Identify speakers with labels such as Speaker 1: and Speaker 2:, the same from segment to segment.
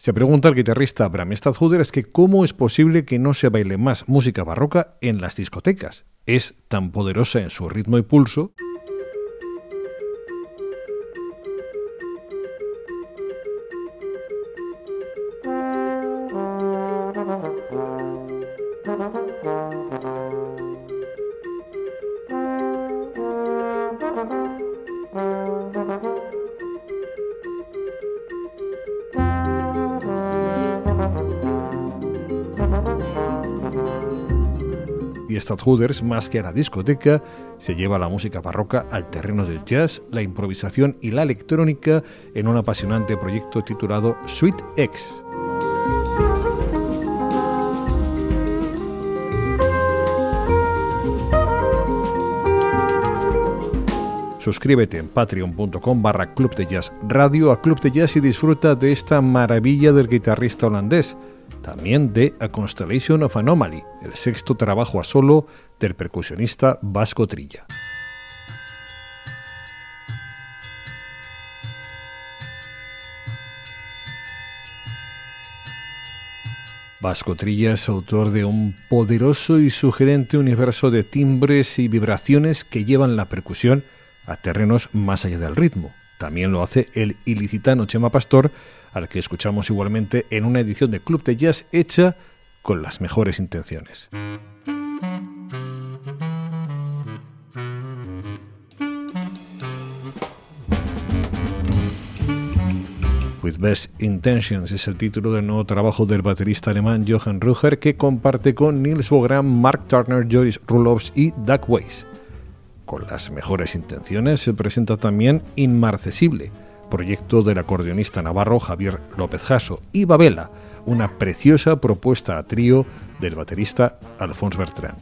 Speaker 1: Se pregunta el guitarrista Bram Stadhuder es que cómo es posible que no se baile más música barroca en las discotecas. Es tan poderosa en su ritmo y pulso Stadhooders, más que a la discoteca, se lleva la música barroca al terreno del jazz, la improvisación y la electrónica en un apasionante proyecto titulado Sweet X. Suscríbete en patreon.com barra Club de Jazz Radio a Club de Jazz y disfruta de esta maravilla del guitarrista holandés también de A Constellation of Anomaly, el sexto trabajo a solo del percusionista Vasco Trilla. Vasco Trilla es autor de un poderoso y sugerente universo de timbres y vibraciones que llevan la percusión a terrenos más allá del ritmo. También lo hace el ilicitano Chema Pastor, al que escuchamos igualmente en una edición de Club de Jazz hecha con las mejores intenciones. With Best Intentions es el título del nuevo trabajo del baterista alemán Johann Ruger que comparte con Nils Bogram, Mark Turner, Joris Ruloffs y Doug Weiss. Con las mejores intenciones se presenta también Inmarcesible, proyecto del acordeonista navarro Javier López Jasso, y Babela, una preciosa propuesta a trío del baterista Alphonse Bertrand.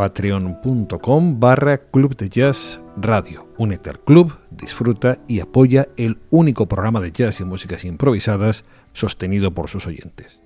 Speaker 1: patreon.com barra Club de Jazz Radio. Únete al club, disfruta y apoya el único programa de jazz y músicas improvisadas sostenido por sus oyentes.